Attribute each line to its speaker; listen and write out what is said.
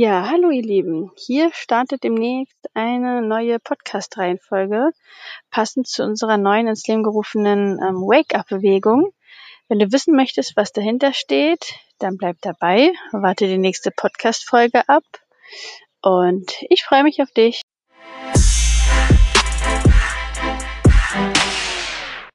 Speaker 1: Ja, hallo ihr Lieben. Hier startet demnächst eine neue Podcast-Reihenfolge, passend zu unserer neuen ins Leben gerufenen ähm, Wake-up-Bewegung. Wenn du wissen möchtest, was dahinter steht, dann bleib dabei, warte die nächste Podcast-Folge ab und ich freue mich auf dich.